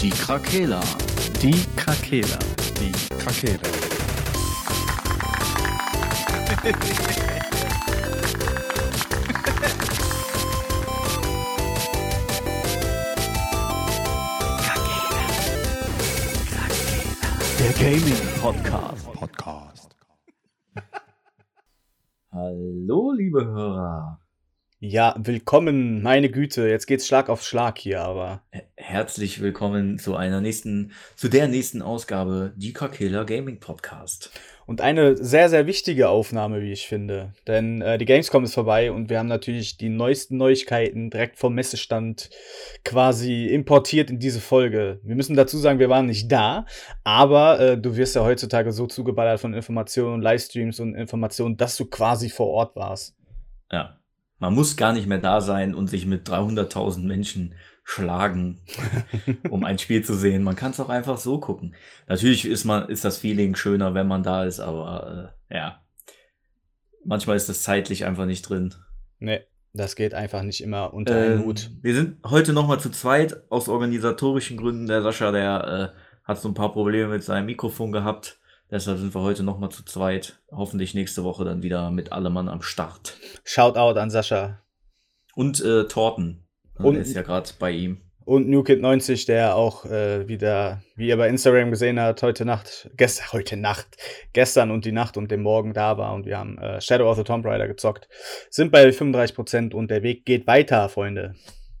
Die Krakela. Die Krakela. Die Krakela. Der Gaming Podcast. Podcast. Hallo, liebe Hörer. Ja, willkommen, meine Güte. Jetzt geht's Schlag auf Schlag hier, aber. Herzlich willkommen zu einer nächsten, zu der nächsten Ausgabe Die Krakela Gaming Podcast. Und eine sehr, sehr wichtige Aufnahme, wie ich finde. Denn äh, die Gamescom ist vorbei und wir haben natürlich die neuesten Neuigkeiten direkt vom Messestand quasi importiert in diese Folge. Wir müssen dazu sagen, wir waren nicht da, aber äh, du wirst ja heutzutage so zugeballert von Informationen, Livestreams und Informationen, dass du quasi vor Ort warst. Ja, man muss gar nicht mehr da sein und sich mit 300.000 Menschen schlagen, um ein Spiel zu sehen. Man kann es auch einfach so gucken. Natürlich ist man, ist das Feeling schöner, wenn man da ist, aber äh, ja. Manchmal ist das zeitlich einfach nicht drin. Nee, das geht einfach nicht immer unter einen Ähm, Hut. wir sind heute nochmal zu zweit aus organisatorischen Gründen. Der Sascha, der äh, hat so ein paar Probleme mit seinem Mikrofon gehabt. Deshalb sind wir heute nochmal zu zweit. Hoffentlich nächste Woche dann wieder mit allem Mann am Start. Shoutout an Sascha. Und äh, Torten. Und- Und ist ja gerade bei ihm. Und NewKid90, der auch äh, wieder, wie ihr bei Instagram gesehen habt, heute Nacht, gestern, heute Nacht, gestern und die Nacht und den Morgen da war und wir haben äh, Shadow of the Tomb Raider gezockt. Sind bei 35% und der Weg geht weiter, Freunde.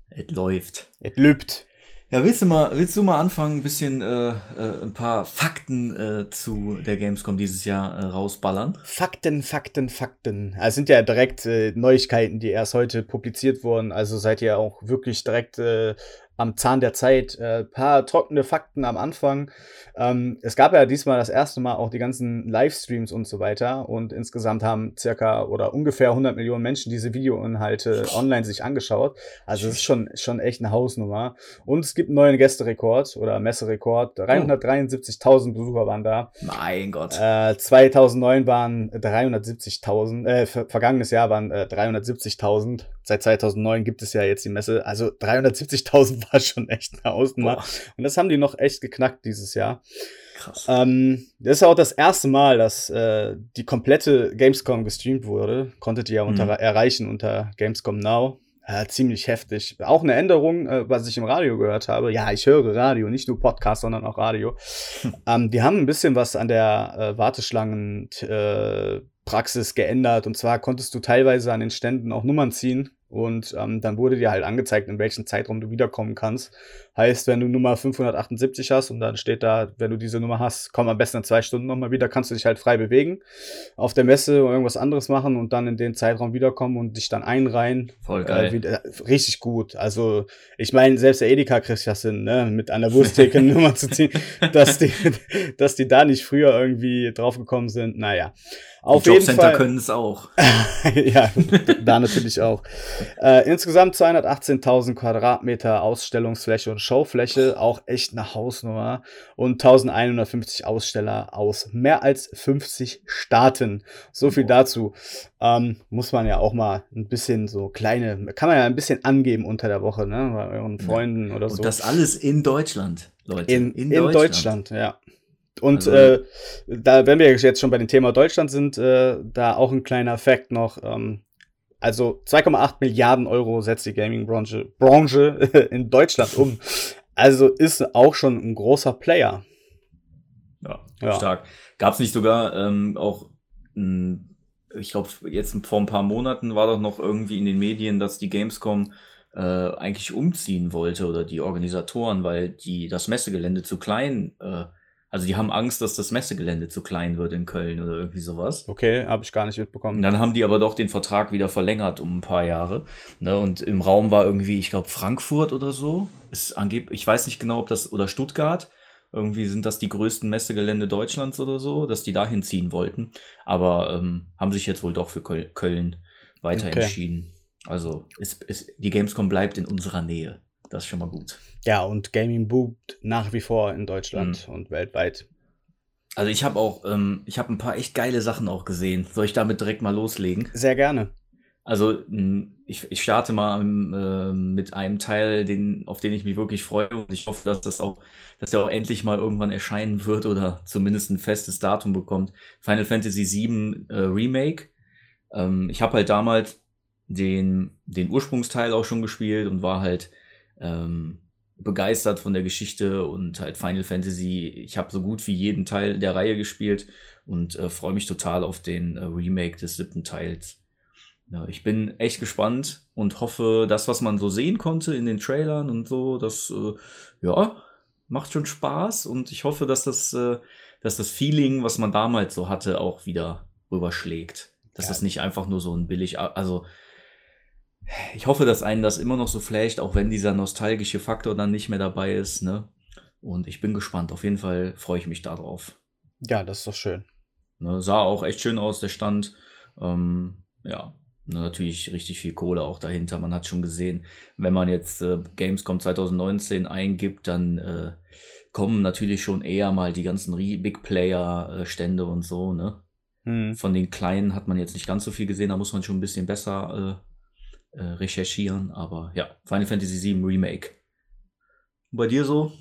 Es läuft. Es lübt. Ja, willst du mal, willst du mal anfangen, ein bisschen äh, äh, ein paar Fakten äh, zu der Gamescom dieses Jahr äh, rausballern? Fakten, Fakten, Fakten. Es sind ja direkt äh, Neuigkeiten, die erst heute publiziert wurden. Also seid ihr auch wirklich direkt äh, am Zahn der Zeit. Äh, paar trockene Fakten am Anfang. Ähm, es gab ja diesmal das erste Mal auch die ganzen Livestreams und so weiter. Und insgesamt haben circa oder ungefähr 100 Millionen Menschen diese Videoinhalte online sich angeschaut. Also es ist schon, schon echt eine Hausnummer. Und es gibt einen neuen Gästerekord oder Messerekord. 373.000 Besucher waren da. Mein Gott. Äh, 2009 waren 370.000, äh, ver vergangenes Jahr waren äh, 370.000. Seit 2009 gibt es ja jetzt die Messe. Also 370.000 war schon echt eine. Boah, Und das haben die noch echt geknackt dieses Jahr. krass. Ähm, das ist auch das erste Mal, dass äh, die komplette Gamescom gestreamt wurde. Konntet ihr ja unter, Mhm. erreichen unter Gamescom Now. Ja, ziemlich heftig. Auch eine Änderung, äh, was ich im Radio gehört habe. Ja, ich höre Radio, nicht nur Podcast, sondern auch Radio. ähm, die haben ein bisschen was an der äh, Warteschlangen äh, geändert. Und zwar konntest du teilweise an den Ständen auch Nummern ziehen. Und ähm, dann wurde dir halt angezeigt, in welchem Zeitraum du wiederkommen kannst. Heißt, wenn du Nummer 578 hast und dann steht da, wenn du diese Nummer hast, komm am besten in zwei Stunden nochmal wieder, kannst du dich halt frei bewegen auf der Messe oder irgendwas anderes machen und dann in den Zeitraum wiederkommen und dich dann einreihen. Voll Äh, geil. wieder, richtig gut. Also, ich meine, selbst der Edeka kriegt das hin, ne, mit einer Wursttheke Nummer zu ziehen, dass die, dass die da nicht früher irgendwie draufgekommen sind. Naja. Auf die jeden Jobcenter Fall. können es auch. ja, da natürlich auch. Äh, insgesamt 218.000 Quadratmeter Ausstellungsfläche und Showfläche, auch echt eine Hausnummer. Und 1150 Aussteller aus mehr als 50 Staaten. So viel dazu. Ähm, muss man ja auch mal ein bisschen so kleine, kann man ja ein bisschen angeben unter der Woche, ne? Bei euren Freunden oder so. Und das alles in Deutschland, Leute. In, in, Deutschland. ja. Und Also- äh, da, wenn wir jetzt schon bei dem Thema Deutschland sind, äh, da auch ein kleiner Fact noch. Ähm, also 2,8 Milliarden Euro setzt die Gaming-Branche Branche in Deutschland um. Also ist auch schon ein großer Player. Ja, Ja. stark. Gab es nicht sogar ähm, auch, mh, ich glaube, jetzt vor ein paar Monaten war doch noch irgendwie in den Medien, dass die Gamescom äh, eigentlich umziehen wollte oder die Organisatoren, weil die das Messegelände zu klein, äh, also die haben Angst, dass das Messegelände zu klein wird in Köln oder irgendwie sowas. Okay, habe ich gar nicht Und mitbekommen. dann haben die aber doch den Vertrag wieder verlängert um ein paar Jahre. Ne? Und im Raum war irgendwie, ich glaube, Frankfurt oder so. Ist angeb ich weiß nicht genau, ob das, oder Stuttgart. Irgendwie sind das die größten Messegelände Deutschlands oder so, dass die dahin ziehen wollten. Aber ähm, haben sich jetzt wohl doch für Köl Köln weiter Okay. entschieden. Also ist, ist, die Gamescom bleibt in unserer Nähe. Das ist schon mal gut. Ja, und Gaming boomt nach wie vor in Deutschland und weltweit. Also ich habe auch, ähm, ich habe ein paar echt geile Sachen auch gesehen. Soll ich damit direkt mal loslegen? Sehr gerne. Also ich, ich starte mal äh, mit einem Teil, den, auf den ich mich wirklich freue und ich hoffe, dass das auch, dass der auch endlich mal irgendwann erscheinen wird oder zumindest ein festes Datum bekommt. Final Fantasy VII äh, Remake. Ähm, ich habe halt damals den, den Ursprungsteil auch schon gespielt und war halt ähm, begeistert von der Geschichte und halt Final Fantasy. Ich habe so gut wie jeden Teil der Reihe gespielt und äh, freue mich total auf den äh, Remake des siebten Teils. Ja, ich bin echt gespannt und hoffe, das, was man so sehen konnte in den Trailern und so, das äh, ja macht schon Spaß und ich hoffe, dass das, äh, dass das Feeling, was man damals so hatte, auch wieder rüberschlägt. Dass ja. das nicht einfach nur so ein billig, also ich hoffe, dass einen das immer noch so flasht, auch wenn dieser nostalgische Faktor dann nicht mehr dabei ist, ne? Und ich bin gespannt. Auf jeden Fall freue ich mich darauf. Ja, das ist doch schön. Ne, sah auch echt schön aus, der Stand. Ähm, ja, natürlich richtig viel Kohle auch dahinter. Man hat schon gesehen, wenn man jetzt äh, Gamescom 2019 eingibt, dann äh, kommen natürlich schon eher mal die ganzen Big Player-Stände äh, und so, ne? Hm. Von den kleinen hat man jetzt nicht ganz so viel gesehen, da muss man schon ein bisschen besser äh, recherchieren. Aber ja, Final Fantasy VII Remake. Und bei dir so?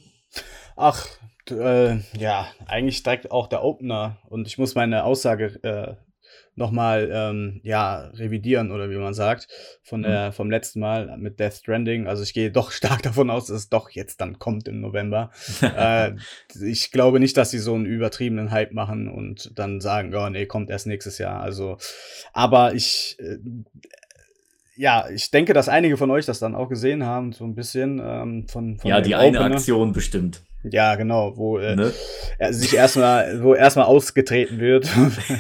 Ach, äh, ja, eigentlich direkt auch der Opener. Und ich muss meine Aussage äh, nochmal ähm, ja, revidieren oder wie man sagt, von der, mhm. vom letzten Mal mit Death Stranding. Also ich gehe doch stark davon aus, dass es doch jetzt dann kommt im November. äh, ich glaube nicht, dass sie so einen übertriebenen Hype machen und dann sagen, oh nee, kommt erst nächstes Jahr. Also, aber ich, äh, ja, ich denke, dass einige von euch das dann auch gesehen haben, so ein bisschen ähm, von, von Ja, die eine Opener. Aktion bestimmt. Ja, genau, wo äh, ne? er sich erstmal, wo erstmal ausgetreten wird.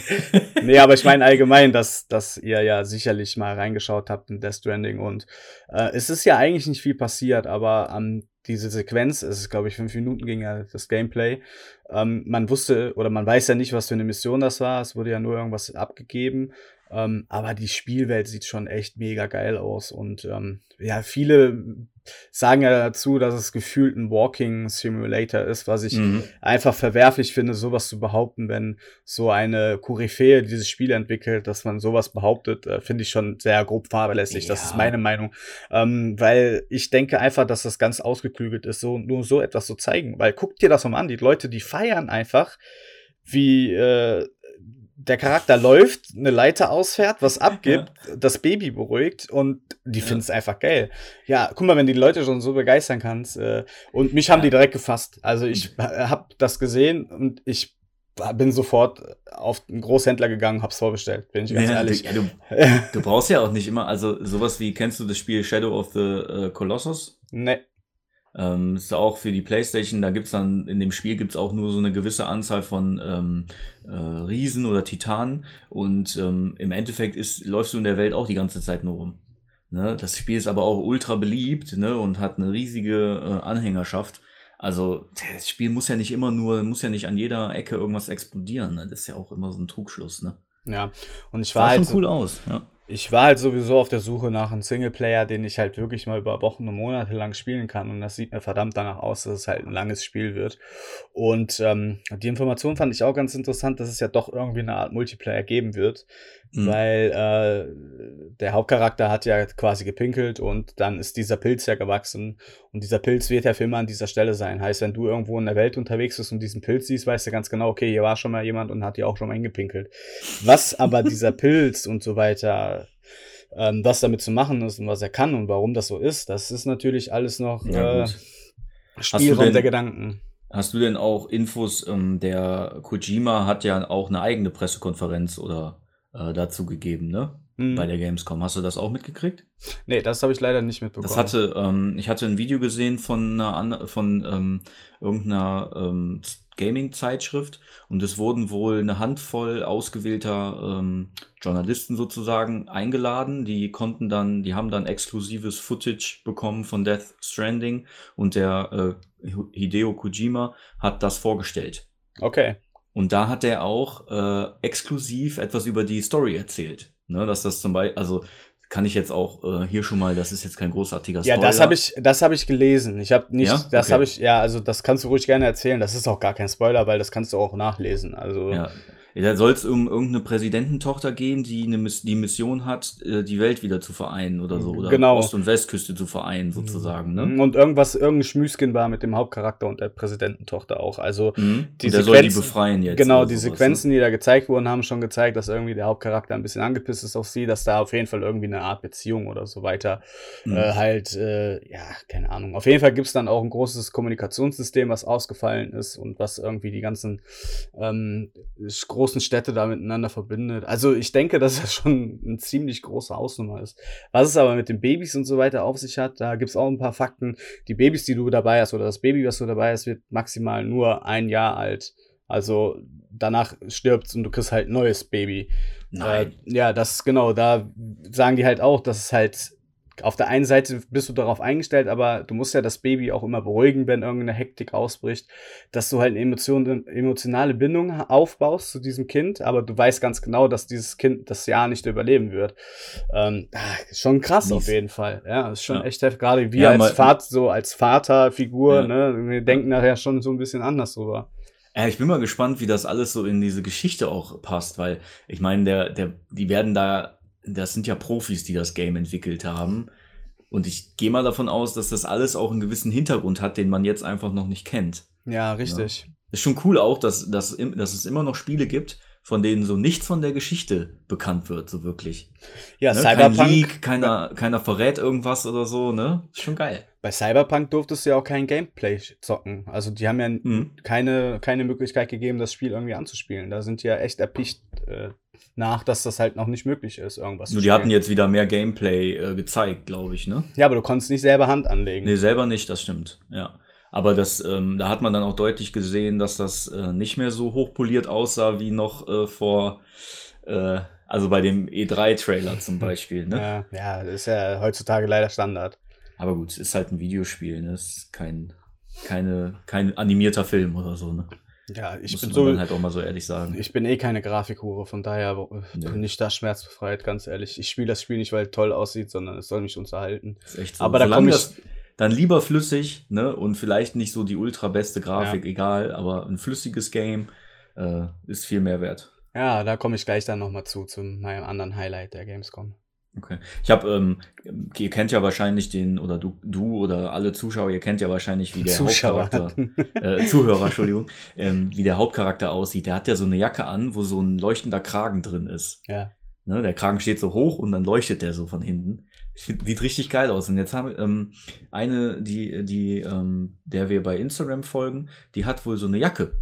nee, aber ich meine allgemein, dass, dass ihr ja sicherlich mal reingeschaut habt in Death Stranding und äh, es ist ja eigentlich nicht viel passiert, aber ähm, diese Sequenz, es ist glaube ich fünf Minuten ging ja das Gameplay. Ähm, man wusste oder man weiß ja nicht, was für eine Mission das war. Es wurde ja nur irgendwas abgegeben ähm, aber die Spielwelt sieht schon echt mega geil aus. Und ähm, ja, viele sagen ja dazu, dass es gefühlt ein Walking Simulator ist, was ich mhm. einfach verwerflich finde, sowas zu behaupten, wenn so eine Koryphäe dieses Spiel entwickelt, dass man sowas behauptet, äh, finde ich schon sehr grob fahrlässig. Ja. Das ist meine Meinung. Ähm, weil ich denke einfach, dass das ganz ausgeklügelt ist, so nur so etwas zu zeigen. Weil guck dir das mal an, die Leute, die feiern einfach, wie äh, der Charakter läuft, eine Leiter ausfährt, was abgibt, ja. das Baby beruhigt und die ja. finden es einfach geil. Ja, guck mal, wenn die Leute schon so begeistern kannst. Äh, und mich haben die direkt gefasst. Also ich habe das gesehen und ich bin sofort auf einen Großhändler gegangen, hab's vorbestellt, bin ich ganz ja, ehrlich. Du, du, brauchst ja auch nicht immer, also sowas wie, kennst du das Spiel Shadow of the uh, Colossus? Nee. Ähm, ist auch für die Playstation, da gibt's dann, in dem Spiel gibt's auch nur so eine gewisse Anzahl von ähm, äh, Riesen oder Titanen und ähm, im Endeffekt ist, läufst du in der Welt auch die ganze Zeit nur rum. Ne? Das Spiel ist aber auch ultra beliebt ne? und hat eine riesige äh, Anhängerschaft. Also das Spiel muss ja nicht immer nur, muss ja nicht an jeder Ecke irgendwas explodieren. Ne? Das ist ja auch immer so ein Trugschluss. Ne? Ja, und ich war Sah halt schon cool aus. Ja ich war halt sowieso auf der Suche nach einem Singleplayer, den ich halt wirklich mal über Wochen und Monate lang spielen kann. Und das sieht mir verdammt danach aus, dass es halt ein langes Spiel wird. Und ähm, die Information fand ich auch ganz interessant, dass es ja doch irgendwie eine Art Multiplayer geben wird. Mhm. Weil äh, der Hauptcharakter hat ja quasi gepinkelt und dann ist dieser Pilz ja gewachsen. Und dieser Pilz wird ja für immer an dieser Stelle sein. Heißt, wenn du irgendwo in der Welt unterwegs bist und diesen Pilz siehst, weißt du ganz genau, okay, hier war schon mal jemand und hat dir auch schon mal hingepinkelt. Was aber dieser Pilz und so weiter ähm, was damit zu machen ist und was er kann und warum das so ist, das ist natürlich alles noch ja, äh, Spielraum denn, der Gedanken. Hast du denn auch Infos, ähm, der Kojima hat ja auch eine eigene Pressekonferenz oder äh, dazu gegeben, ne? Mhm. Bei der Gamescom. Hast du das auch mitgekriegt? Nee, das habe ich leider nicht mitbekommen. Das hatte, ähm, ich hatte ein Video gesehen von einer von ähm, irgendeiner ähm, Gaming-Zeitschrift und es wurden wohl eine Handvoll ausgewählter ähm, Journalisten sozusagen eingeladen. Die konnten dann, die haben dann exklusives Footage bekommen von Death Stranding und der äh, Hideo Kojima hat das vorgestellt. Okay. Und da hat er auch äh, exklusiv etwas über die Story erzählt. Ne, dass das zum Beispiel, also kann ich jetzt auch äh, hier schon mal, das ist jetzt kein großartiger Spoiler. Ja, das habe ich, das habe ich gelesen. Ich habe nicht, ja? das okay. habe ich, ja, also das kannst du ruhig gerne erzählen. Das ist auch gar kein Spoiler, weil das kannst du auch nachlesen. Also ja. Da soll es um irgendeine Präsidententochter gehen, die eine Miss die Mission hat, äh, die Welt wieder zu vereinen oder so. Oder Genau. Ost- und Westküste zu vereinen, sozusagen. Ne? Und irgendwas, irgendein Schmüskin war mit dem Hauptcharakter und der Präsidententochter auch. Also Mhm. Die der soll die befreien jetzt. genau, die sowas, ne? Sequenzen, die da gezeigt wurden, haben schon gezeigt, dass irgendwie der Hauptcharakter ein bisschen angepisst ist auf sie, dass da auf jeden Fall irgendwie eine Art Beziehung oder so weiter Mhm. äh, halt, äh, ja, keine Ahnung. Auf jeden Fall gibt es dann auch ein großes Kommunikationssystem, was ausgefallen ist und was irgendwie die ganzen ähm, sch- großen Städte da miteinander verbindet. Also ich denke, dass das schon eine ziemlich große Hausnummer ist. Was es aber mit den Babys und so weiter auf sich hat, da gibt es auch ein paar Fakten. Die Babys, die du dabei hast, oder das Baby, was du dabei hast, wird maximal nur ein Jahr alt. Also danach stirbt's und du kriegst halt ein neues Baby. Nein. Äh, ja, das genau, da sagen die halt auch, dass es halt auf der einen Seite bist du darauf eingestellt, aber du musst ja das Baby auch immer beruhigen, wenn irgendeine Hektik ausbricht, dass du halt eine Emotion, emotionale Bindung aufbaust zu diesem Kind, aber du weißt ganz genau, dass dieses Kind das Jahr nicht überleben wird. Ähm, ah, schon krass Mies. auf jeden Fall. Ja, ist schon Ja. echt heftig. Gerade wir Ja, als Vater, so als Vaterfigur, Ja. ne, wir denken nachher schon so ein bisschen anders drüber. Ja, ich bin mal gespannt, wie das alles so in diese Geschichte auch passt, weil ich meine, der, der, die werden da, das sind ja Profis, die das Game entwickelt haben. Und ich gehe mal davon aus, dass das alles auch einen gewissen Hintergrund hat, den man jetzt einfach noch nicht kennt. Ja, richtig. Ist schon cool auch, dass, dass, dass es immer noch Spiele gibt, von denen so nichts von der Geschichte bekannt wird, so wirklich. Ja, ne? Kein Cyberpunk. Leak, keiner, keiner verrät irgendwas oder so, ne? Ist schon geil. Bei Cyberpunk durftest du ja auch kein Gameplay zocken. Also die haben ja Mhm. keine, keine Möglichkeit gegeben, das Spiel irgendwie anzuspielen. Da sind die ja echt erpicht äh, nach, dass das halt noch nicht möglich ist, irgendwas Nur die hatten jetzt wieder mehr Gameplay äh, gezeigt, glaube ich, ne? Ja, aber du konntest nicht selber Hand anlegen. Nee, selber nicht, das stimmt, ja. Aber das, ähm, da hat man dann auch deutlich gesehen, dass das äh, nicht mehr so hochpoliert aussah wie noch äh, vor, äh, also bei dem E3-Trailer zum Beispiel, ne? Ja, ja, das ist ja heutzutage leider Standard. Aber gut, es ist halt ein Videospiel, ne? Es ist kein, keine, kein animierter Film oder so, ne? Ja, ich Muss bin so, halt auch mal so ehrlich sagen. ich bin eh keine Grafikhure, von daher äh, Nö. bin ich da schmerzbefreit, ganz ehrlich. Ich spiele das Spiel nicht, weil es toll aussieht, sondern es soll mich unterhalten. ist echt so. aber da Solange komm ich- das dann lieber flüssig, ne? Und vielleicht nicht so die ultra beste Grafik, egal, aber ein flüssiges Game äh, ist viel mehr wert. Ja, da komme ich gleich dann nochmal zu, zu meinem anderen Highlight der Gamescom. Okay. Ich habe, ähm, ihr kennt ja wahrscheinlich den, oder du, du oder alle Zuschauer, ihr kennt ja wahrscheinlich, wie der Zuschauer. Hauptcharakter, äh, Zuhörer, Entschuldigung, ähm, wie der Hauptcharakter aussieht. Der hat ja so eine Jacke an, wo so ein leuchtender Kragen drin ist. ja. Ne, der Kragen steht so hoch und dann leuchtet der so von hinten. Sieht richtig geil aus. Und jetzt haben ähm, eine, die, die, ähm, der wir bei Instagram folgen, die hat wohl so eine Jacke.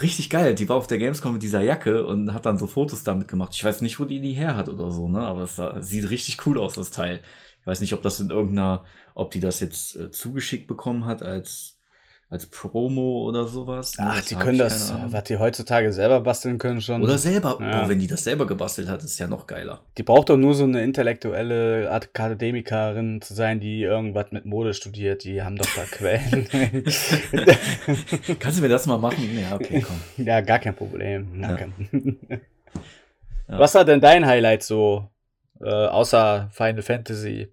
Richtig geil. Die war auf der Gamescom mit dieser Jacke und hat dann so Fotos damit gemacht. Ich weiß nicht, wo die die her hat oder so, ne? Aber es sah, sieht richtig cool aus, das Teil. Ich weiß nicht, ob das in irgendeiner, ob die das jetzt äh, zugeschickt bekommen hat als, als Promo oder sowas. ne? Ach, Das die können das, was die heutzutage selber basteln können schon. Oder selber. Ja. Boah, wenn die das selber gebastelt hat, ist ja noch geiler. Die braucht doch nur so eine intellektuelle Akademikerin zu sein, die irgendwas mit Mode studiert. Die haben doch da Quellen. Kannst du mir das mal machen? Ja, okay, komm. ja, gar kein Problem. Gar Ja. kein- Ja. Was war denn dein Highlight so, äh, außer Final Fantasy?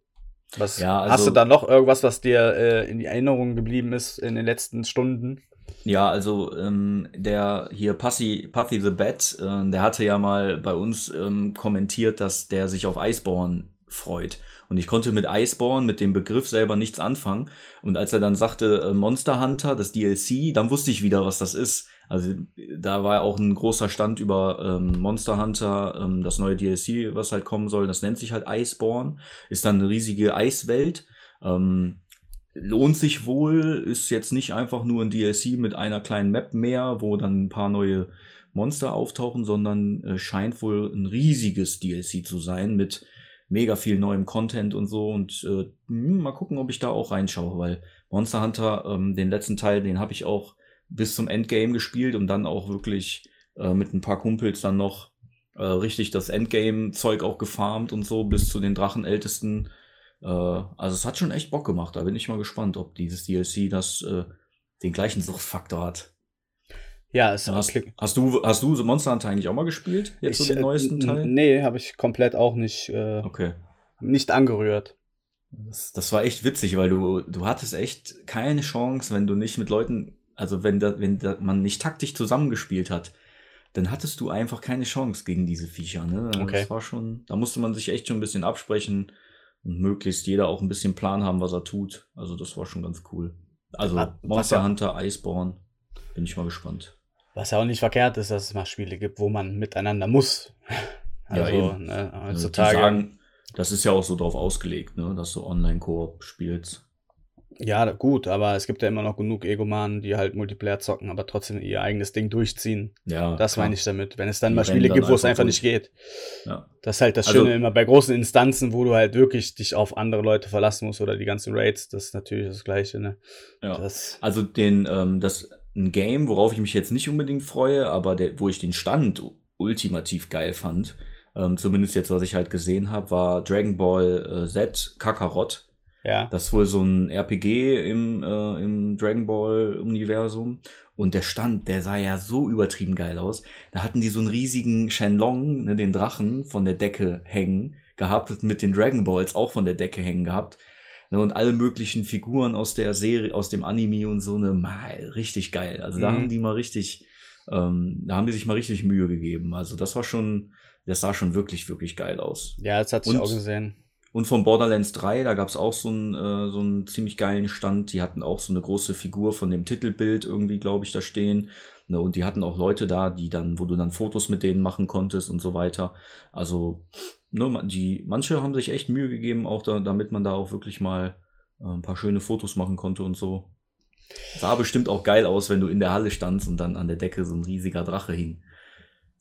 Was, Ja, hast also- du da noch irgendwas, was dir äh, in die Erinnerung geblieben ist in den letzten Stunden? Ja, also ähm, der hier Pussy, Puffy the Bat, äh, der hatte ja mal bei uns ähm, kommentiert, dass der sich auf Iceborne freut. Und ich konnte mit Iceborne, mit dem Begriff selber nichts anfangen. Und als er dann sagte äh, Monster Hunter, das DLC, dann wusste ich wieder, was das ist. Also da war auch ein großer Stand über ähm, Monster Hunter, ähm, das neue DLC, was halt kommen soll. Das nennt sich halt Iceborne. Ist dann eine riesige Eiswelt. Ähm, lohnt sich wohl, ist jetzt nicht einfach nur ein DLC mit einer kleinen Map mehr, wo dann ein paar neue Monster auftauchen, sondern äh, scheint wohl ein riesiges DLC zu sein mit mega viel neuem Content und so. Und äh, hm, mal gucken, ob ich da auch reinschaue, weil Monster Hunter, ähm, den letzten Teil, den habe ich auch bis zum Endgame gespielt und dann auch wirklich äh, mit ein paar Kumpels dann noch äh, richtig das Endgame-Zeug auch gefarmt und so bis zu den Drachenältesten. Äh, also es hat schon echt Bock gemacht. Da bin ich mal gespannt, ob dieses DLC das äh, den gleichen Suchtfaktor hat. Ja, es Hast, klingt- hast du hast du Monster Hunter eigentlich auch mal gespielt? Jetzt so ich, den äh, neuesten Teil? Nee, habe ich komplett auch nicht, äh, Okay. nicht angerührt. Das, das war echt witzig, weil du, du hattest echt keine Chance, wenn du nicht mit Leuten, also wenn, da, wenn da man nicht taktisch zusammengespielt hat, dann hattest du einfach keine Chance gegen diese Viecher. Ne? Okay. Das war schon, da musste man sich echt schon ein bisschen absprechen und möglichst jeder auch ein bisschen Plan haben, was er tut. Also das war schon ganz cool. Also was Monster ja- Hunter, Iceborne, bin ich mal gespannt. Was ja auch nicht verkehrt ist, dass es mal Spiele gibt, wo man miteinander muss. Ja, Also, eben. ne, Also heutzutage. sagen, das ist ja auch so drauf ausgelegt, ne, dass du Online-Koop spielst. Ja, gut, aber es gibt ja immer noch genug Egomanen, die halt Multiplayer zocken, aber trotzdem ihr eigenes Ding durchziehen. Ja, Das klar. meine ich damit. Wenn es dann Die mal Spiele gibt, wo es einfach nicht geht. Ja. Das ist halt das Also- Schöne immer bei großen Instanzen, wo du halt wirklich dich auf andere Leute verlassen musst oder die ganzen Raids, das ist natürlich das Gleiche, ne? Ja. Das, Also den, ähm, das ein Game, worauf ich mich jetzt nicht unbedingt freue, aber der, wo ich den Stand ultimativ geil fand, ähm, zumindest jetzt, was ich halt gesehen habe, war Dragon Ball äh, Z Kakarot. Ja. Das ist wohl so ein RPG im, äh, im Dragon Ball-Universum. Und der Stand, der sah ja so übertrieben geil aus. Da hatten die so einen riesigen Shenlong, ne, den Drachen, von der Decke hängen gehabt, mit den Dragon Balls auch von der Decke hängen gehabt. Ne, und alle möglichen Figuren aus der Serie, aus dem Anime und so, ne, mal richtig geil. Also da Mhm. haben die mal richtig, ähm, da haben die sich mal richtig Mühe gegeben. Also das war schon, das sah schon wirklich, wirklich geil aus. ja, das hat sich Und- auch gesehen. Und von Borderlands 3, da gab es auch so einen, äh, so einen ziemlich geilen Stand. Die hatten auch so eine große Figur von dem Titelbild irgendwie, glaube ich, da stehen. Ne, und die hatten auch Leute da, die dann, wo du dann Fotos mit denen machen konntest und so weiter. Also, ne, die, manche haben sich echt Mühe gegeben, auch da, damit man da auch wirklich mal äh, ein paar schöne Fotos machen konnte und so. Sah bestimmt auch geil aus, wenn du in der Halle standst und dann an der Decke so ein riesiger Drache hing.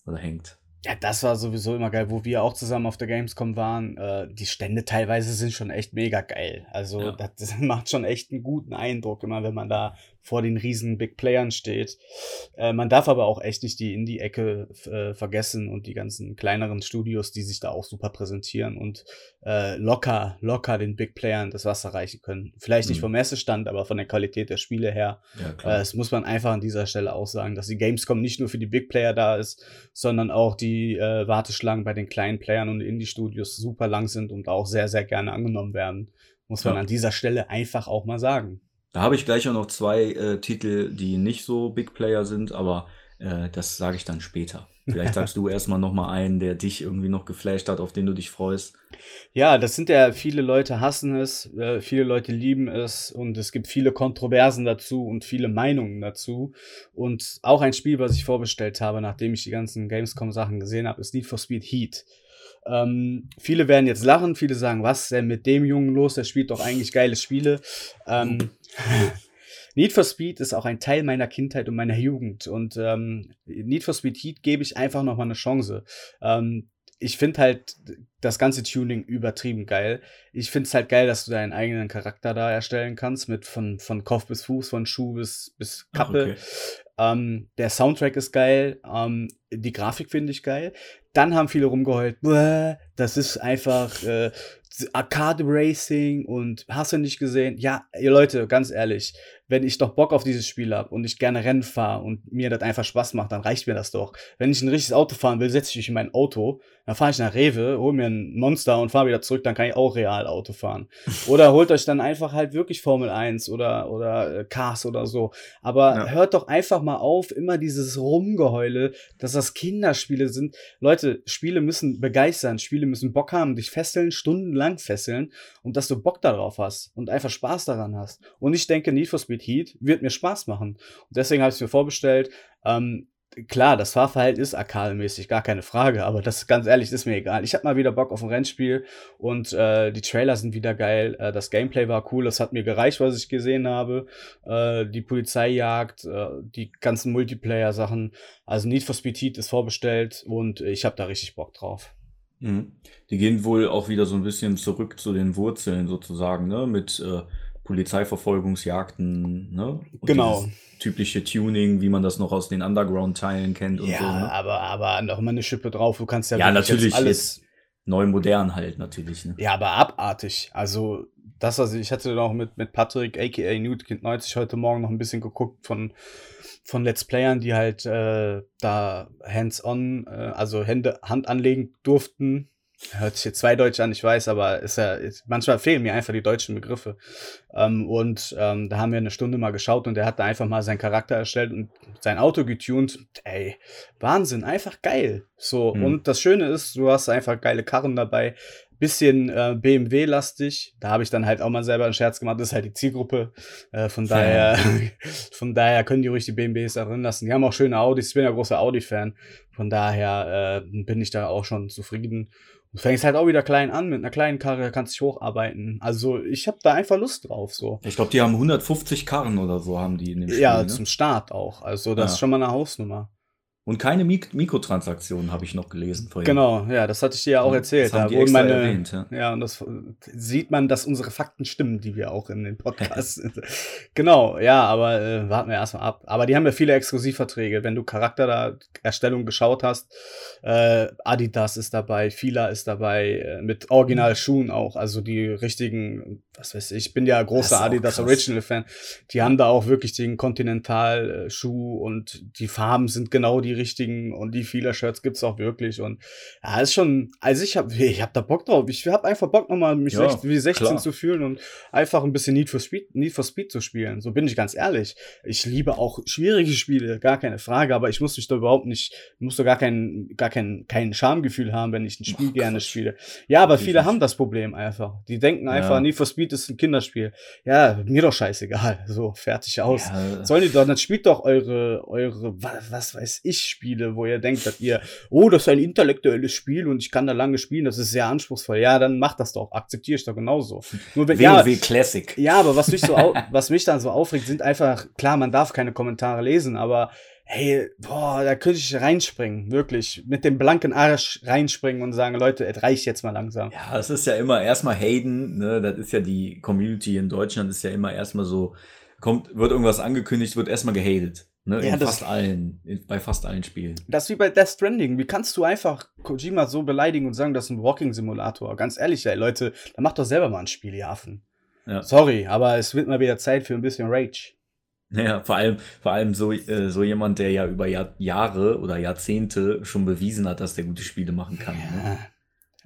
Oder hängt. Ja, das war sowieso immer geil, wo wir auch zusammen auf der Gamescom waren. Äh, die Stände teilweise sind schon echt mega geil. Also Ja. das, das macht schon echt einen guten Eindruck, immer wenn man da vor den riesen Big Playern steht. Äh, man darf aber auch echt nicht die Indie-Ecke äh, vergessen und die ganzen kleineren Studios, die sich da auch super präsentieren und äh, locker, locker den Big Playern das Wasser reichen können. Vielleicht nicht Mhm. vom Messestand, aber von der Qualität der Spiele her. Ja, Äh. Das muss man einfach an dieser Stelle auch sagen, dass die Gamescom nicht nur für die Big Player da ist, sondern auch die äh, Warteschlangen bei den kleinen Playern und Indie-Studios super lang sind und auch sehr, sehr gerne angenommen werden. Muss man Ja. an dieser Stelle einfach auch mal sagen. Da habe ich gleich auch noch zwei äh, Titel, die nicht so Big Player sind, aber äh, das sage ich dann später. Vielleicht sagst du erstmal nochmal einen, der dich irgendwie noch geflasht hat, auf den du dich freust. Ja, das sind ja, viele Leute hassen es, äh, viele Leute lieben es und es gibt viele Kontroversen dazu und viele Meinungen dazu. Und auch ein Spiel, was ich vorbestellt habe, nachdem ich die ganzen Gamescom-Sachen gesehen habe, ist Need for Speed Heat. Ähm, viele werden jetzt lachen, viele sagen, was ist denn mit dem Jungen los? Der spielt doch eigentlich geile Spiele. Ähm, Need for Speed ist auch ein Teil meiner Kindheit und meiner Jugend. Und ähm, Need for Speed Heat gebe ich einfach noch mal eine Chance. Ähm, ich finde halt das ganze Tuning übertrieben geil. Ich finde es halt geil, dass du deinen eigenen Charakter da erstellen kannst, mit von, von Kopf bis Fuß, von Schuh bis, bis Kappe. Ähm, der Soundtrack ist geil, ähm, die Grafik finde ich geil. Dann haben viele rumgeheult, "Bäh, das ist einfach äh, Arcade Racing und hast du nicht gesehen? Ja, ihr Leute, ganz ehrlich, wenn ich doch Bock auf dieses Spiel habe und ich gerne Rennen fahre und mir das einfach Spaß macht, dann reicht mir das doch. Wenn ich ein richtiges Auto fahren will, setze ich mich in mein Auto, dann fahre ich nach Rewe, hol mir ein Monster und fahre wieder zurück, dann kann ich auch real Auto fahren. Oder holt euch dann einfach halt wirklich Formel 1 oder, oder äh, Cars oder so. Aber Ja. hört doch einfach mal auf, immer dieses Rumgeheule, dass das Kinderspiele sind. Leute, Spiele müssen begeistern, Spiele müssen Bock haben, dich fesseln, stundenlang fesseln und dass du Bock darauf hast und einfach Spaß daran hast. Und ich denke, Need for Speed Heat wird mir Spaß machen. Und deswegen habe ich es mir vorbestellt. Ähm, klar, das Fahrverhalten ist arcade-mäßig, gar keine Frage, aber das ganz ehrlich ist mir egal. Ich habe mal wieder Bock auf ein Rennspiel und äh, die Trailer sind wieder geil. Äh, das Gameplay war cool, das hat mir gereicht, was ich gesehen habe. Äh, die Polizeijagd, äh, die ganzen Multiplayer-Sachen. Also Need for Speed Heat ist vorbestellt und ich habe da richtig Bock drauf. Mhm. Die gehen wohl auch wieder so ein bisschen zurück zu den Wurzeln sozusagen, ne? Mit äh, Polizeiverfolgungsjagden, ne? Und Genau. Typische Tuning, wie man das noch aus den Underground-Teilen kennt und Ja, so, ne? aber, aber noch mal eine Schippe drauf. Du kannst ja, Ja, natürlich alles. Neu modern halt natürlich, ne? Ja, aber abartig. Also, das, was ich, hatte noch mit, mit Patrick, aka Newtkind 90, heute Morgen noch ein bisschen geguckt von, von Let's Playern, die halt äh, da hands-on, äh, also Hände, Hand anlegen durften. Hört sich jetzt zweideutig an, ich weiß, aber ist ja, ist, manchmal fehlen mir einfach die deutschen Begriffe. Ähm, und ähm, da haben wir eine Stunde mal geschaut und der hat da einfach mal seinen Charakter erstellt und sein Auto getuned. Ey, Wahnsinn, einfach geil. So, Hm. und das Schöne ist, du hast einfach geile Karren dabei. Bisschen äh, BMW-lastig. Da habe ich dann halt auch mal selber einen Scherz gemacht. Das ist halt die Zielgruppe. Äh, von daher, von daher können die ruhig die BMWs da drin lassen. Die haben auch schöne Audis. Ich bin ja großer Audi-Fan. Von daher äh, bin ich da auch schon zufrieden. Du fängst halt auch wieder klein an, mit einer kleinen Karre kannst dich hocharbeiten. Also ich habe da einfach Lust drauf, so. Ich glaube, die haben 150 Karren oder so, haben die in dem Spiel. Ja, ne? zum Start auch. Also das Ja. ist schon mal eine Hausnummer. Und keine Mik Mikrotransaktionen habe ich noch gelesen vorhin. Genau, ja, das hatte ich dir ja auch erzählt. das haben Da meine, erwähnt, ja. ja, und das sieht man, dass unsere Fakten stimmen, die wir auch in den Podcasts. genau, ja, aber äh, warten wir erstmal ab. Aber die haben ja viele Exklusivverträge. Wenn du Charakter da Erstellung geschaut hast, äh, Adidas ist dabei, Fila ist dabei, äh, mit Original-Schuhen auch, also die richtigen, was weiß ich, ich bin ja großer Adidas krass. Original-Fan. Die haben da auch wirklich den Continental-Schuh und die Farben sind genau die richtigen und die Fila-Shirts gibt's auch wirklich und ja, ist schon, also ich habe ich hab da Bock drauf. Ich habe einfach Bock nochmal mich Ja, sech- wie 16 klar. zu fühlen und einfach ein bisschen Need for Speed, Need for Speed zu spielen. So bin ich ganz ehrlich. Ich liebe auch schwierige Spiele, gar keine Frage, aber ich muss mich da überhaupt nicht, muss da gar kein, gar kein, kein Schamgefühl haben, wenn ich ein Spiel Ach, gerne spiele. Ja, aber viele haben das Problem einfach. Die denken einfach, Ja. Need for Speed ist ein Kinderspiel. Ja, mir doch scheißegal. So, fertig aus. Ja, Sollen die doch, dann spielt doch eure, eure, wa- was weiß ich, Spiele, wo ihr denkt, dass ihr, oh, das ist ein intellektuelles Spiel und ich kann da lange spielen, das ist sehr anspruchsvoll. Ja, dann macht das doch, akzeptiere ich doch genauso. Nur wenn, ja, WoW Classic. ja, aber was mich so, was mich dann so aufregt, sind einfach, klar, man darf keine Kommentare lesen, aber hey, boah, da könnte ich reinspringen, wirklich, mit dem blanken Arsch reinspringen und sagen, Leute, es reicht jetzt mal langsam. Ja, es ist ja immer erstmal Hayden, ne? Das ist ja die Community in Deutschland, ist ja immer erstmal so, kommt, wird irgendwas angekündigt, wird erstmal gehatet. Ne? Ja, in das- fast allen, in, bei fast allen Spielen. Das ist wie bei Death Stranding. Wie kannst du einfach Kojima so beleidigen und sagen, das ist ein Walking-Simulator? Ganz ehrlich, ey, Leute, dann macht doch selber mal ein Spiel, ihr Affen. Ja. Sorry, aber es wird mal wieder Zeit für ein bisschen Rage. Ja, vor allem, vor allem so, äh, so jemand, der ja über Jahr, Jahre oder Jahrzehnte schon bewiesen hat, dass der gute Spiele machen kann. Ne?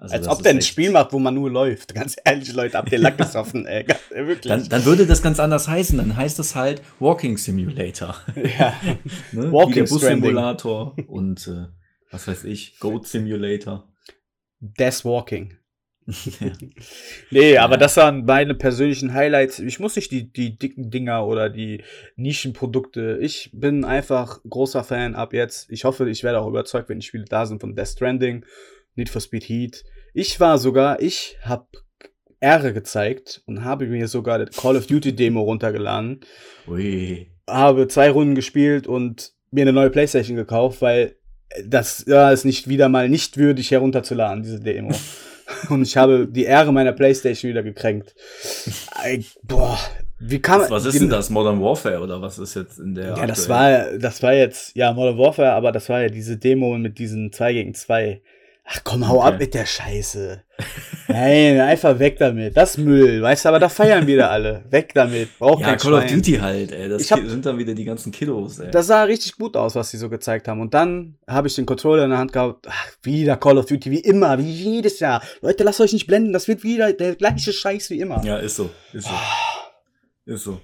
Ja. Also Als das ob der ein Spiel macht, wo man nur läuft. Ganz ehrlich, Leute, habt ihr Lack gesoffen, ey. Ey, Wirklich. Dann, dann würde das ganz anders heißen. Dann heißt es halt Walking Simulator. ja. Ne? Walking Wie der Stranding. Bus-Simulator und äh, was weiß ich, Goat Simulator. Death Walking. ja. Nee, Ja. aber das waren meine persönlichen Highlights. Ich muss nicht die, die dicken Dinger oder die Nischenprodukte. Ich bin einfach großer Fan ab jetzt. Ich hoffe, ich werde auch überzeugt, wenn die Spiele da sind von Death Stranding, Need for Speed Heat. Ich war sogar, ich habe Ehre gezeigt und habe mir sogar das Call of Duty Demo runtergeladen, Ui. habe zwei Runden gespielt und mir eine neue Playstation gekauft, weil das ja, ist nicht wieder mal nicht würdig herunterzuladen, diese Demo. Und ich habe die Ehre meiner Playstation wieder gekränkt. Boah, wie kann man. Was, ist denn das? Modern Warfare oder was ist jetzt in der Ja, das war, das war jetzt, ja, Modern Warfare, aber das war ja diese Demo mit diesen 2 gegen 2. Ach komm, hau Okay. ab mit der Scheiße. Nein, einfach weg damit. Das Müll, weißt du, aber da feiern wieder alle. Weg damit. Braucht Ja, Call of Schwein. Duty halt, ey. Das Ich hab- sind dann wieder die ganzen Kiddos, ey. Das sah richtig gut aus, was sie so gezeigt haben. Und dann habe ich den Controller in der Hand gehabt. Ach, wieder Call of Duty, wie immer, wie jedes Jahr. Leute, lasst euch nicht blenden, das wird wieder der gleiche Scheiß wie immer. ja, ist so. Ist so. Ist so.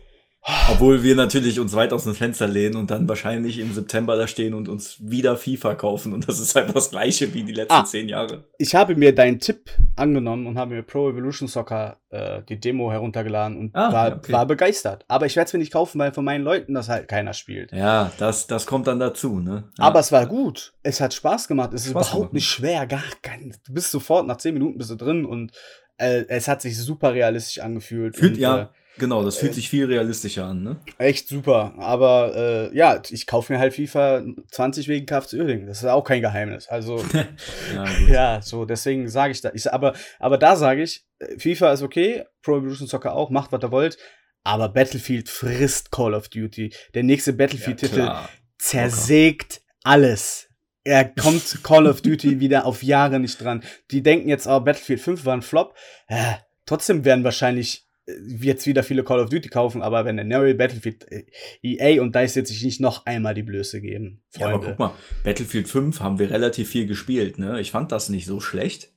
Obwohl wir natürlich uns weit aus dem Fenster lehnen und dann wahrscheinlich im September da stehen und uns wieder FIFA kaufen. Und das ist halt das gleiche wie die letzten Ah. zehn Jahre. Ich habe mir deinen Tipp angenommen und habe mir Pro Evolution Soccer äh, die Demo heruntergeladen und Ah, war, okay. war begeistert. Aber ich werde es mir nicht kaufen, weil von meinen Leuten das halt keiner spielt. Ja, das, das kommt dann dazu, ne? Ja. Aber es war gut. Es hat Spaß gemacht. Es ist Spaß überhaupt gemacht. nicht schwer. Gar kein. Du bist sofort nach 10 Minuten bist du drin und äh, es hat sich super realistisch angefühlt. Fühlt, und, ja, genau, das fühlt äh, sich viel realistischer an, ne? Echt super. Aber äh, ja, ich kaufe mir halt FIFA 20 wegen KFC Uerdingen. Das ist auch kein Geheimnis. Also Ja, ja, so deswegen sage ich da. Ich, aber, aber da sage ich, äh, FIFA ist okay, Pro Evolution Soccer auch, macht was ihr wollt. Aber Battlefield frisst Call of Duty. Der nächste Battlefield-Titel klar. zersägt alles. Er kommt Call of Duty wieder auf Jahre nicht dran. Die denken jetzt, oh, Battlefield 5 war ein Flop. Äh, trotzdem werden wahrscheinlich äh, jetzt wieder viele Call of Duty kaufen, aber wenn der neue Battlefield äh, EA und DICE jetzt sich nicht noch einmal die Blöße geben. Ja, aber guck mal, Battlefield 5 haben wir relativ viel gespielt, ne? Ich fand das nicht so schlecht.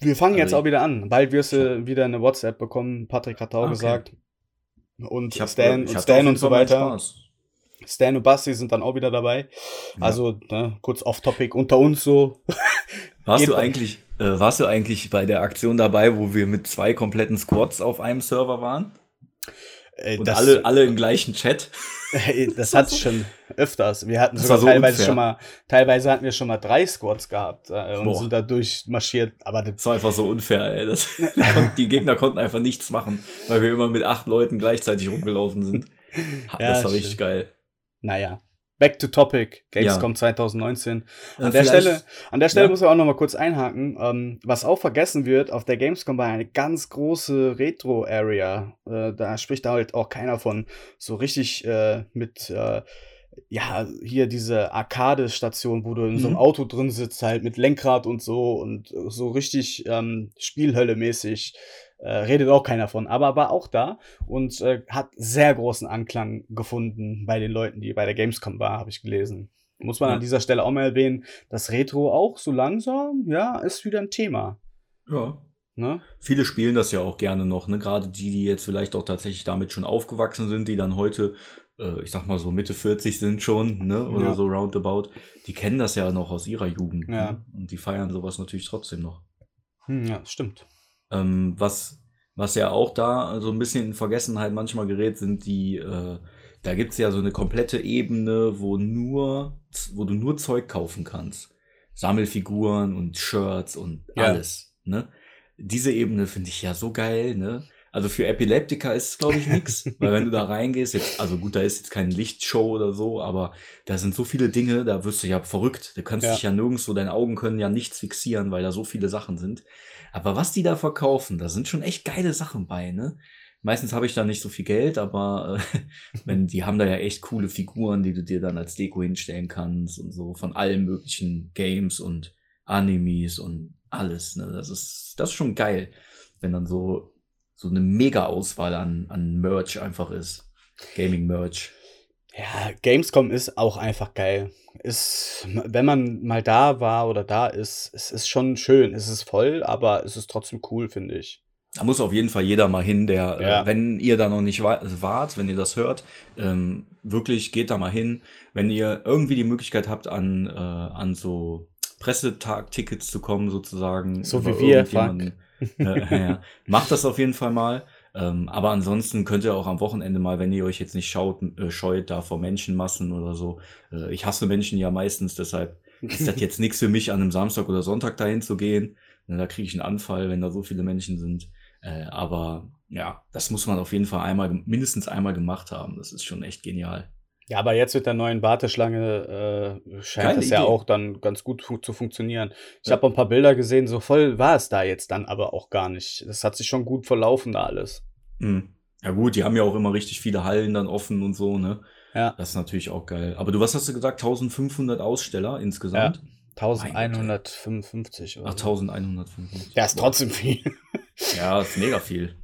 Wir fangen jetzt Also auch wieder an. Bald wirst du wieder eine WhatsApp bekommen. Patrick hat auch Okay. gesagt. Und Ich hab, Stan, ich und Stan und so weiter. Spaß. Stan und Basti sind dann auch wieder dabei. Ja. Also, ne, kurz off-topic unter uns so. Warst du eigentlich, äh, warst du eigentlich bei der Aktion dabei, wo wir mit zwei kompletten Squads auf einem Server waren? Ey, Und das, alle, alle im gleichen Chat? ey, das hat schon öfters. Wir hatten Das sogar so teilweise unfair. schon mal, teilweise hatten wir schon mal drei Squads gehabt äh, und Boah. sind da durchmarschiert. Aber das, Das war einfach so unfair, ey. Das, die Gegner konnten einfach nichts machen, weil wir immer mit acht Leuten gleichzeitig rumgelaufen sind. Ha, Ja, das war richtig geil. Naja. Back to topic. Gamescom 2019. An Äh, der Stelle, an der Stelle Ja. muss ich auch noch mal kurz einhaken. Ähm, was auch vergessen wird, auf der Gamescom war eine ganz große Retro-Area. Äh, da spricht da halt auch keiner von so richtig äh, mit, äh, ja, hier diese Arcade-Station, wo du in so einem Mhm. Auto drin sitzt, halt mit Lenkrad und so und so richtig ähm, Spielhölle-mäßig. Äh, redet auch keiner von, aber war auch da und äh, hat sehr großen Anklang gefunden bei den Leuten, die bei der Gamescom war, habe ich gelesen. Muss man Ja. an dieser Stelle auch mal erwähnen, dass Retro auch so langsam, ja, ist wieder ein Thema. Ja. Ne? Viele spielen das ja auch gerne noch, ne? Gerade die, die jetzt vielleicht auch tatsächlich damit schon aufgewachsen sind, die dann heute, äh, ich sag mal so Mitte 40 sind schon, ne? Oder Ja. so roundabout, die kennen das ja noch aus ihrer Jugend. Ja. Ne? Und die feiern sowas natürlich trotzdem noch. Hm, ja, stimmt. Ähm, was, was ja auch da so ein bisschen in Vergessenheit manchmal gerät, sind die, äh, da gibt's ja so eine komplette Ebene, wo nur, wo du nur Zeug kaufen kannst. Sammelfiguren und Shirts und Ja. alles, ne? Diese Ebene finde ich ja so geil, ne? Also für Epileptiker ist es, glaube ich, nix, weil wenn du da reingehst, jetzt, also gut, da ist jetzt keine Lichtshow oder so, aber da sind so viele Dinge, da wirst du ja verrückt. Du kannst Ja. dich ja nirgendwo, deine Augen können ja nichts fixieren, weil da so viele Sachen sind. Aber was die da verkaufen, da sind schon echt geile Sachen bei, ne? Meistens habe ich da nicht so viel Geld, aber äh, wenn, die haben da ja echt coole Figuren, die du dir dann als Deko hinstellen kannst und so von allen möglichen Games und Animes und alles, ne? Das ist, das ist schon geil, wenn dann so, so eine Mega-Auswahl an, an Merch einfach ist. Gaming-Merch. Ja, Gamescom ist auch einfach geil. Ist, wenn man mal da war oder da ist, es ist schon schön. Es ist voll, aber es ist trotzdem cool, finde ich. Da muss auf jeden Fall jeder mal hin, der, Ja. äh, wenn ihr da noch nicht wa wart, wenn ihr das hört, ähm, wirklich geht da mal hin. Wenn ihr irgendwie die Möglichkeit habt, an, äh, an so Pressetag-Tickets zu kommen, sozusagen. So wie wir, irgendjemanden, Äh, ja, macht das auf jeden Fall mal. Ähm, aber ansonsten könnt ihr auch am Wochenende mal, wenn ihr euch jetzt nicht schaut, äh, scheut, da vor Menschenmassen oder so. Äh, ich hasse Menschen ja meistens, deshalb ist das jetzt nichts für mich, an einem Samstag oder Sonntag dahin zu gehen. Ne, Da kriege ich einen Anfall, wenn da so viele Menschen sind. Äh, aber ja, das muss man auf jeden Fall einmal, mindestens einmal gemacht haben. Das ist schon echt genial. Ja, aber jetzt mit der neuen Warteschlange äh, scheint Geile das ja Idee. auch dann ganz gut fu zu funktionieren. Ich Ja. habe ein paar Bilder gesehen, so voll war es da jetzt dann aber auch gar nicht. Das hat sich schon gut verlaufen da alles. Mhm. Ja gut, die haben ja auch immer richtig viele Hallen dann offen und so, ne? Ja, Das ist natürlich auch geil. Aber du, was hast du gesagt? 1500 Aussteller insgesamt? 1155 oder Ach, so. 1155. Ja, ist trotzdem viel. Ja, ist mega viel.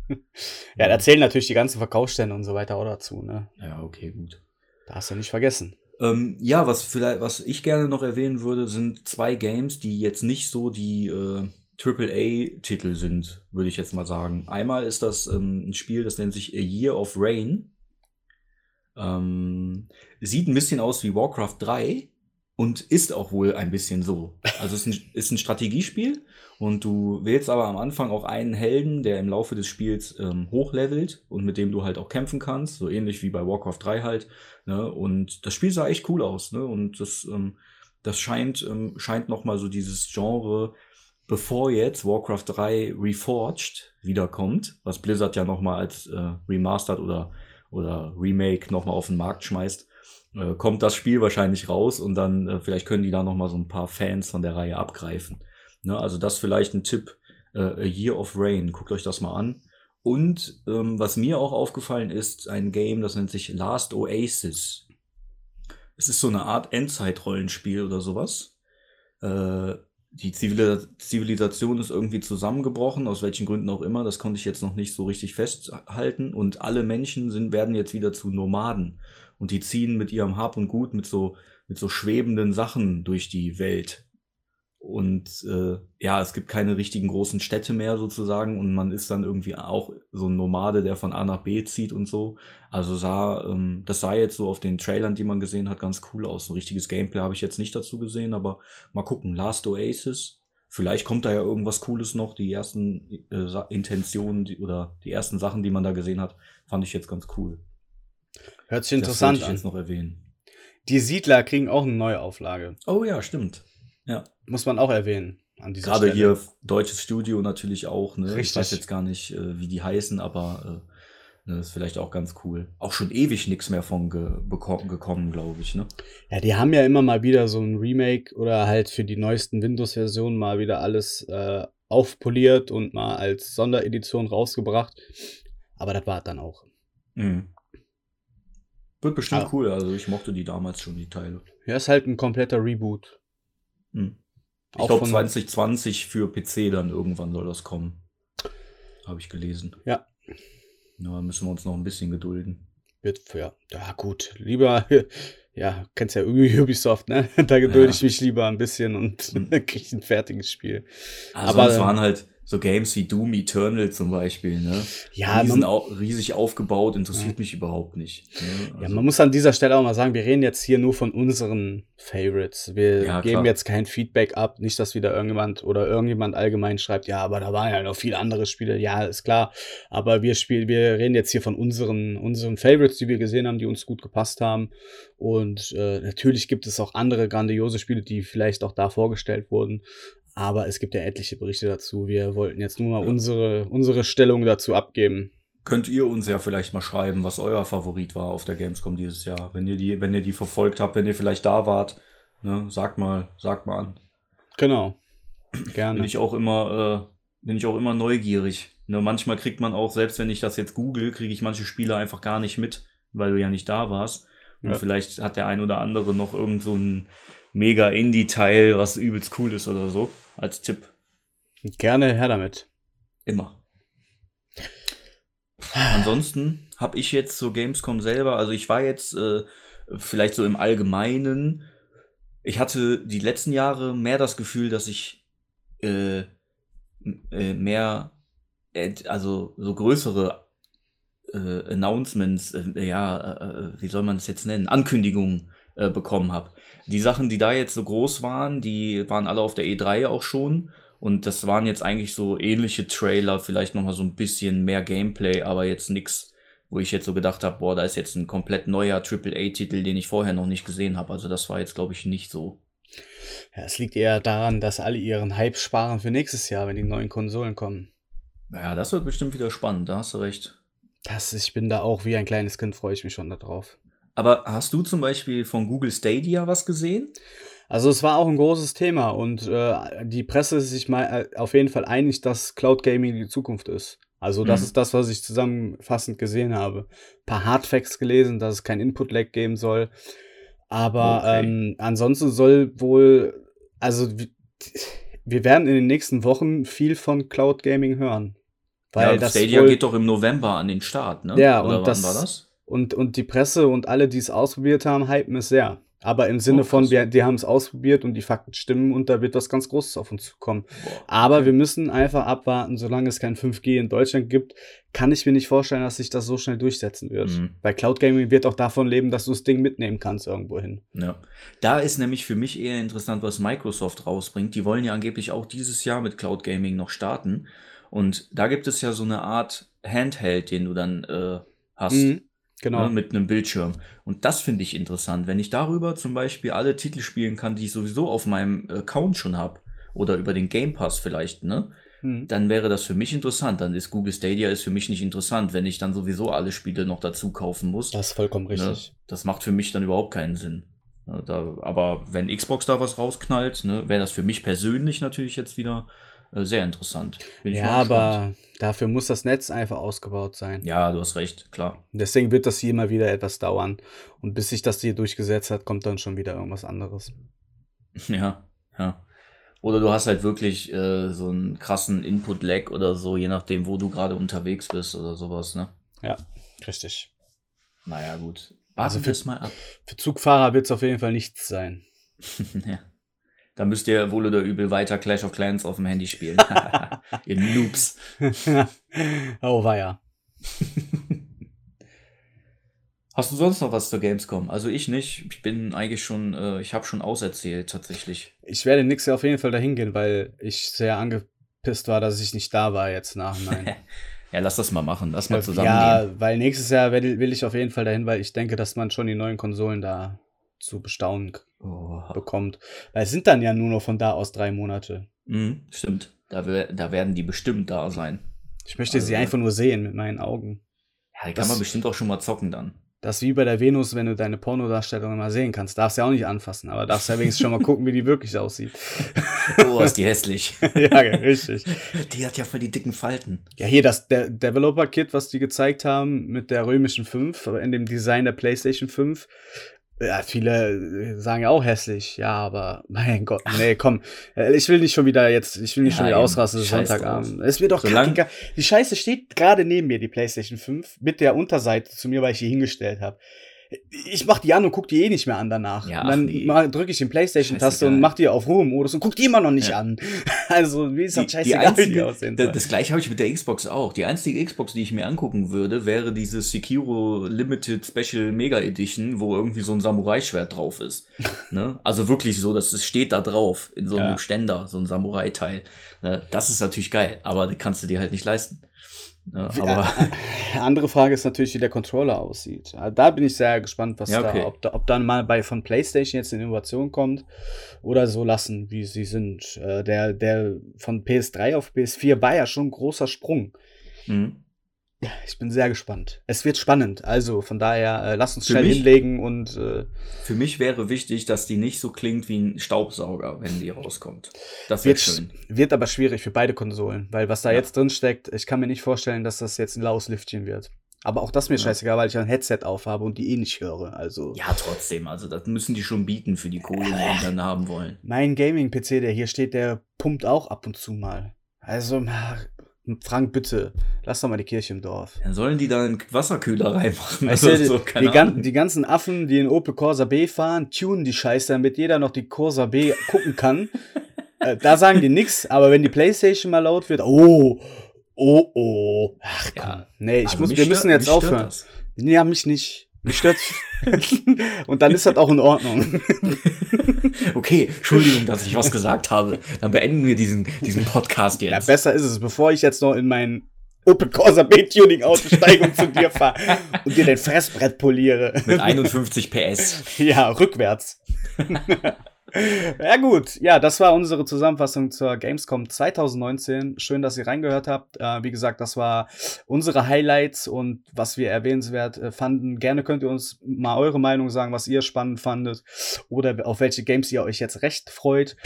Ja, da zählen natürlich die ganzen Verkaufsstände und so weiter auch dazu, ne? Ja, okay, gut. Da hast du nicht vergessen. Ähm, ja, was vielleicht, was ich gerne noch erwähnen würde, sind zwei Games, die jetzt nicht so die äh, AAA-Titel sind, würde ich jetzt mal sagen. Einmal ist das ähm, ein Spiel, das nennt sich A Year of Rain. Ähm, sieht ein bisschen aus wie Warcraft 3 und ist auch wohl ein bisschen so. Also es ist ein, ist ein Strategiespiel und du wählst aber am Anfang auch einen Helden, der im Laufe des Spiels ähm, hochlevelt und mit dem du halt auch kämpfen kannst, so ähnlich wie bei Warcraft 3 halt. Ne? Und das Spiel sah echt cool aus, ne? Und das, ähm, das scheint, ähm, scheint nochmal so dieses Genre, bevor jetzt Warcraft 3 Reforged wiederkommt, was Blizzard ja nochmal als äh, Remastered oder, oder Remake nochmal auf den Markt schmeißt, äh, kommt das Spiel wahrscheinlich raus und dann äh, vielleicht können die da nochmal so ein paar Fans von der Reihe abgreifen. Ne? Also das vielleicht ein Tipp, äh, A Year of Rain, guckt euch das mal an. Und ähm, was mir auch aufgefallen ist, ein Game, das nennt sich Last Oasis. Es ist so eine Art Endzeit-Rollenspiel oder sowas. Äh, die Zivil Zivilisation ist irgendwie zusammengebrochen, aus welchen Gründen auch immer. Das konnte ich jetzt noch nicht so richtig festhalten. Und alle Menschen sind, werden jetzt wieder zu Nomaden. Und die ziehen mit ihrem Hab und Gut mit so, mit so schwebenden Sachen durch die Welt. Und äh, ja, es gibt keine richtigen großen Städte mehr sozusagen und man ist dann irgendwie auch so ein Nomade, der von A nach B zieht und so. Also sah, ähm, das sah jetzt so auf den Trailern, die man gesehen hat, ganz cool aus. Ein richtiges Gameplay habe ich jetzt nicht dazu gesehen, aber mal gucken. Last Oasis, vielleicht kommt da ja irgendwas Cooles noch. Die ersten äh, Intentionen die, oder die ersten Sachen, die man da gesehen hat, fand ich jetzt ganz cool. Hört sich Das interessant ich jetzt an. noch erwähnen. Die Siedler kriegen auch eine neue Auflage. Oh ja, stimmt. Ja. Muss man auch erwähnen an dieser Gerade Stelle. hier deutsches Studio natürlich auch, ne? Ich weiß jetzt gar nicht, äh, wie die heißen, aber äh, ne, ist vielleicht auch ganz cool. Auch schon ewig nichts mehr von ge gekommen, glaube ich, ne? Ja, die haben ja immer mal wieder so ein Remake oder halt für die neuesten Windows-Versionen mal wieder alles äh, aufpoliert und mal als Sonderedition rausgebracht. Aber das war dann auch. Mhm. Wird bestimmt Ah. cool, also ich mochte die damals schon, die Teile. Ja, ist halt ein kompletter Reboot. Mhm. Ich glaube von- 2020 für PC dann irgendwann soll das kommen. Habe ich gelesen. Ja. Ja, müssen wir uns noch ein bisschen gedulden. Wird für, ja gut, lieber, ja, kennst ja irgendwie Ubisoft, ne? Da gedulde Ja. ich mich lieber ein bisschen und Mhm. krieg ich ein fertiges Spiel. Also Aber, es ähm, waren halt so Games wie Doom Eternal zum Beispiel, ne? Ja, Riesen, man, au riesig aufgebaut, interessiert mich überhaupt nicht. Ne? ja, Also, man muss an dieser Stelle auch mal sagen, wir reden jetzt hier nur von unseren Favorites. Wir Ja, geben jetzt kein Feedback ab, nicht, dass wieder irgendjemand oder irgendjemand allgemein schreibt, ja, aber da waren ja noch viele andere Spiele. Ja, ist klar. Aber wir spielen, wir reden jetzt hier von unseren, unseren Favorites, die wir gesehen haben, die uns gut gepasst haben. Und äh, natürlich gibt es auch andere grandiose Spiele, die vielleicht auch da vorgestellt wurden. Aber es gibt ja etliche Berichte dazu. Wir wollten jetzt nur mal Ja. unsere, unsere Stellung dazu abgeben. Könnt ihr uns ja vielleicht mal schreiben, was euer Favorit war auf der Gamescom dieses Jahr. Wenn ihr die, wenn ihr die verfolgt habt, wenn ihr vielleicht da wart, ne, sagt mal, sagt mal an. Genau. Bin Gerne. ich auch immer, äh, bin ich auch immer neugierig. Ne, manchmal kriegt man auch, selbst wenn ich das jetzt google, kriege ich manche Spiele einfach gar nicht mit, weil du ja nicht da warst. Und Ja. vielleicht hat der ein oder andere noch irgend so ein mega Indie-Teil, was übelst cool ist oder so, als Tipp. Gerne her damit. Immer. Ansonsten habe ich jetzt so Gamescom selber, also ich war jetzt äh, vielleicht so im Allgemeinen, ich hatte die letzten Jahre mehr das Gefühl, dass ich äh, äh, mehr, äh, also so größere äh, Announcements, äh, ja, wie soll man das jetzt nennen, Ankündigungen äh, bekommen habe. Die Sachen, die da jetzt so groß waren, die waren alle auf der E3 auch schon. Und das waren jetzt eigentlich so ähnliche Trailer, vielleicht nochmal so ein bisschen mehr Gameplay, aber jetzt nix, wo ich jetzt so gedacht habe, boah, da ist jetzt ein komplett neuer AAA-Titel, den ich vorher noch nicht gesehen habe. Also das war jetzt, glaube ich, nicht so. Ja, es liegt eher daran, dass alle ihren Hype sparen für nächstes Jahr, wenn die neuen Konsolen kommen. Naja, das wird bestimmt wieder spannend, da hast du recht. Das, ich bin da auch wie ein kleines Kind, freue ich mich schon darauf. Aber hast du zum Beispiel von Google Stadia was gesehen? Also es war auch ein großes Thema und äh, die Presse ist sich mal äh, auf jeden Fall einig, dass Cloud Gaming die Zukunft ist. Also das Mhm. ist das, was ich zusammenfassend gesehen habe. Ein paar Hardfacts gelesen, dass es kein Input-Lag geben soll. Aber Okay. ähm, ansonsten soll wohl, also wir, wir werden in den nächsten Wochen viel von Cloud Gaming hören. Weil ja, das Stadia wohl, geht doch im November an den Start, ne? Ja, Oder und wann das- war das? Und, und die Presse und alle, die es ausprobiert haben, hypen es sehr. Aber im Sinne Oh, von, wir, die haben es ausprobiert und die Fakten stimmen und da wird was ganz Großes auf uns zukommen. Boah. Aber wir müssen einfach abwarten, solange es kein 5G in Deutschland gibt, kann ich mir nicht vorstellen, dass sich das so schnell durchsetzen wird. Mhm. Weil Cloud Gaming wird auch davon leben, dass du das Ding mitnehmen kannst irgendwo hin. Ja. Da ist nämlich für mich eher interessant, was Microsoft rausbringt. Die wollen ja angeblich auch dieses Jahr mit Cloud Gaming noch starten. Und da gibt es ja so eine Art Handheld, den du dann äh, hast. Mhm, genau. Ne, mit einem Bildschirm. Und das finde ich interessant. Wenn ich darüber zum Beispiel alle Titel spielen kann, die ich sowieso auf meinem Account schon habe, oder über den Game Pass vielleicht, ne? Mhm. Dann wäre das für mich interessant. Dann ist Google Stadia ist für mich nicht interessant, wenn ich dann sowieso alle Spiele noch dazu kaufen muss. Das ist vollkommen Ne? richtig. Das macht für mich dann überhaupt keinen Sinn. Ja, Da, aber wenn Xbox da was rausknallt, ne, wäre das für mich persönlich natürlich jetzt wieder sehr interessant. Ja, aber dafür muss das Netz einfach ausgebaut sein. Ja, du hast recht, klar. Deswegen wird das hier immer wieder etwas dauern. Und bis sich das hier durchgesetzt hat, kommt dann schon wieder irgendwas anderes. Ja, ja. Oder du hast halt wirklich äh, so einen krassen Input-Lag oder so, je nachdem, wo du gerade unterwegs bist oder sowas, ne? Ja, richtig. Naja, gut. Also Warten für- mal ab. Für Zugfahrer wird es auf jeden Fall nichts sein. ja. Da müsst ihr wohl oder übel weiter Clash of Clans auf dem Handy spielen. ihr Noobs. oh, war ja. Hast du sonst noch was zur Gamescom? Also ich nicht. Ich bin eigentlich schon, äh, ich habe schon auserzählt tatsächlich. Ich werde nächstes Jahr auf jeden Fall dahin gehen, weil ich sehr angepisst war, dass ich nicht da war jetzt nach nein. ja, lass das mal machen. Lass mal zusammen. Ja, gehen. weil nächstes Jahr will, will, ich auf jeden Fall dahin, weil ich denke, dass man schon die neuen Konsolen da zu bestaunen oh. bekommt. Weil es sind dann ja nur noch von da aus drei Monate. Mhm, stimmt. Da, da werden die bestimmt da sein. Ich möchte also, sie einfach nur sehen mit meinen Augen. Ja, die kann man bestimmt auch schon mal zocken dann. Das ist wie bei der Venus, wenn du deine Pornodarstellung mal sehen kannst. Darfst ja auch nicht anfassen, aber darfst ja wenigstens schon mal gucken, wie die wirklich aussieht. Oh, ist die hässlich. ja, richtig. Die hat ja voll die dicken Falten. Ja, hier das De Developer-Kit, was die gezeigt haben mit der römischen 5, in dem Design der PlayStation 5, ja, viele äh, sagen ja auch hässlich, ja, aber mein Gott, nee, komm, äh, ich will nicht schon wieder jetzt, ich will nicht ja, schon wieder ausrasten, Sonntagabend. Es wird doch kackiger. Die Scheiße steht gerade neben mir, die PlayStation 5, mit der Unterseite zu mir, weil ich die hingestellt habe ich mach die an und guck die eh nicht mehr an danach. Ja, und dann nee. drücke ich den Playstation-Taste und mach die auf Ruhemodus und guck die immer noch nicht ja. an. Also, wie ist das scheißegal, wie die aussehen soll. Das gleiche habe ich mit der Xbox auch. Die einzige Xbox, die ich mir angucken würde, wäre diese Sekiro Limited Special Mega Edition, wo irgendwie so ein Samurai-Schwert drauf ist. ne? Also wirklich so, dass es steht da drauf, in so einem ja. Ständer, so ein Samurai-Teil. Ne? Das ist natürlich geil, aber das kannst du dir halt nicht leisten. Ja, aber andere Frage ist natürlich, wie der Controller aussieht. Da bin ich sehr gespannt, was ja, okay. da, ob, da, ob dann mal bei von PlayStation jetzt eine Innovation kommt oder so lassen, wie sie sind. Äh, der, der von PS3 auf PS4 war ja schon ein großer Sprung. Mhm. Ja, ich bin sehr gespannt. Es wird spannend. Also von daher, äh, lass uns schnell mich, hinlegen und. Äh, für mich wäre wichtig, dass die nicht so klingt wie ein Staubsauger, wenn die rauskommt. Das wird schön. Wird aber schwierig für beide Konsolen, weil was da ja. jetzt drin steckt, ich kann mir nicht vorstellen, dass das jetzt ein laues Lüftchen wird. Aber auch das mir ja. scheißegal, weil ich ein Headset aufhabe und die eh nicht höre. Also ja, trotzdem. Also das müssen die schon bieten für die Kohle, die die dann haben wollen. Mein Gaming-PC, der hier steht, der pumpt auch ab und zu mal. Also Frank, bitte, lass doch mal die Kirche im Dorf. Dann sollen die da einen Wasserkühler reinmachen. Weißt du, so, die, gan die, ganzen Affen, die in Opel Corsa B fahren, tunen die Scheiße, damit jeder noch die Corsa B gucken kann. äh, da sagen die nichts, aber wenn die Playstation mal laut wird, oh, oh, oh. Ach komm. Ja. Nee, ich also muss, wir müssen jetzt aufhören. Das. Ja, mich nicht. Mich stört. Und dann ist das auch in Ordnung. okay, Entschuldigung, dass ich was gesagt habe. Dann beenden wir diesen, diesen Podcast jetzt. Ja, besser ist es, bevor ich jetzt noch in mein Opel Corsa B-Tuning und zu dir fahre und dir dein Fressbrett poliere. Mit 51 PS. Ja, rückwärts. Ja gut, ja, das war unsere Zusammenfassung zur Gamescom 2019. Schön, dass ihr reingehört habt. Äh, wie gesagt, das war unsere Highlights und was wir erwähnenswert äh, fanden. Gerne könnt ihr uns mal eure Meinung sagen, was ihr spannend fandet oder auf welche Games ihr euch jetzt recht freut.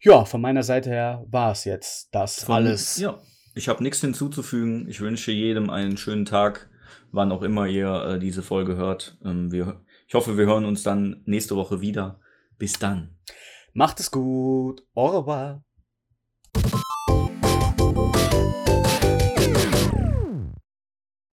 Ja, von meiner Seite her war es jetzt das von, alles. Ja, ich habe nichts hinzuzufügen. Ich wünsche jedem einen schönen Tag, wann auch immer ihr äh, diese Folge hört. Ähm, wir, ich hoffe, wir hören uns dann nächste Woche wieder. Bis dann. Macht es gut. Au revoir.